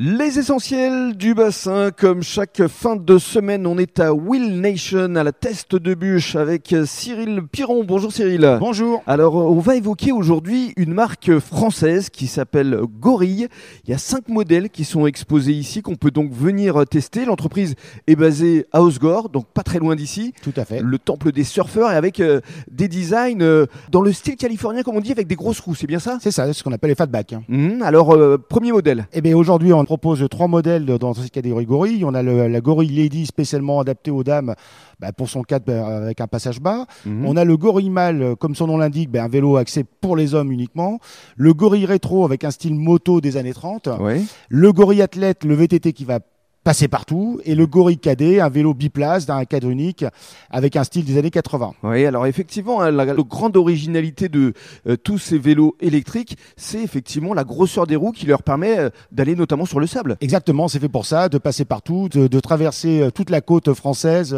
Les essentiels du bassin, comme chaque fin de semaine, on est à Will Nation, à la test de bûche, avec Cyril Piron. Bonjour Cyril. Bonjour. Alors, on va évoquer aujourd'hui une marque française qui s'appelle Gorille. Il y a cinq modèles qui sont exposés ici, qu'on peut donc venir tester. L'entreprise est basée à Osgore, donc pas très loin d'ici. Tout à fait. Le temple des surfeurs et avec euh, des designs euh, dans le style californien, comme on dit, avec des grosses roues, c'est bien ça? C'est ça, c'est ce qu'on appelle les fatbacks. Mhm. Alors, euh, premier modèle. Eh bien, aujourd'hui, on propose trois modèles dans cette catégorie gorille. On a le- la gorille Lady spécialement adaptée aux dames bah, pour son cadre bah, avec un passage bas. Mhm. On a le gorille mâle, euh, comme son nom l'indique, bah, un vélo axé pour les hommes uniquement. Le gorille rétro avec un style moto des années 30. Ouais. Le gorille athlète, le VTT qui va passer partout. Et le gorille cadet, un vélo biplace d'un cadre unique avec un style des années 80. Oui, alors effectivement, hein, la, la grande originalité de euh, tous ces vélos électriques, c'est effectivement la grosseur des roues qui leur permet euh, d'aller notamment sur le sable. Exactement, c'est fait pour ça, de passer partout, de, de traverser euh, toute la côte française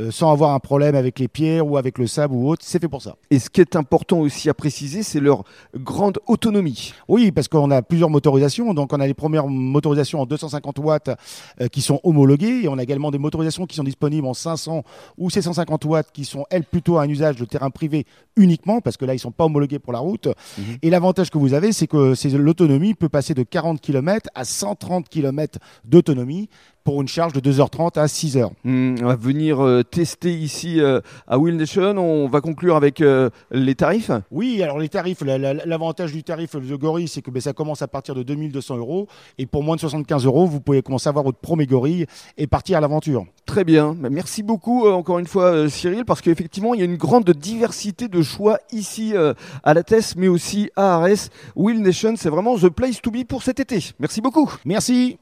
euh, sans avoir un problème avec les pierres ou avec le sable ou autre. C'est fait pour ça. Et ce qui est important aussi à préciser, c'est leur grande autonomie. Oui, parce qu'on a plusieurs motorisations. Donc, on a les premières motorisations en 250 watts qui sont homologuées. Et on a également des motorisations qui sont disponibles en 500 ou 750 watts qui sont, elles, plutôt à un usage de terrain privé uniquement, parce que là, ils sont pas homologués pour la route. Mhm. Et l'avantage que vous avez, c'est que l'autonomie peut passer de 40 km à 130 km d'autonomie pour une charge de 2h30 à 6h. Hmm, on va venir euh, tester ici euh, à Will Nation. On va conclure avec euh, les tarifs. Oui, alors les tarifs, la- la- l'avantage du tarif de Gorille, c'est que ben, ça commence à partir de 2200 euros. Et pour moins de 75 euros, vous pouvez commencer à avoir votre premier Gorille et partir à l'aventure. Très bien. Bah, Merci beaucoup encore une fois Cyril parce qu'effectivement il y a une grande diversité de choix ici à la TES mais aussi à Arès. Will Nation c'est vraiment the place to be pour cet été. Merci beaucoup. Merci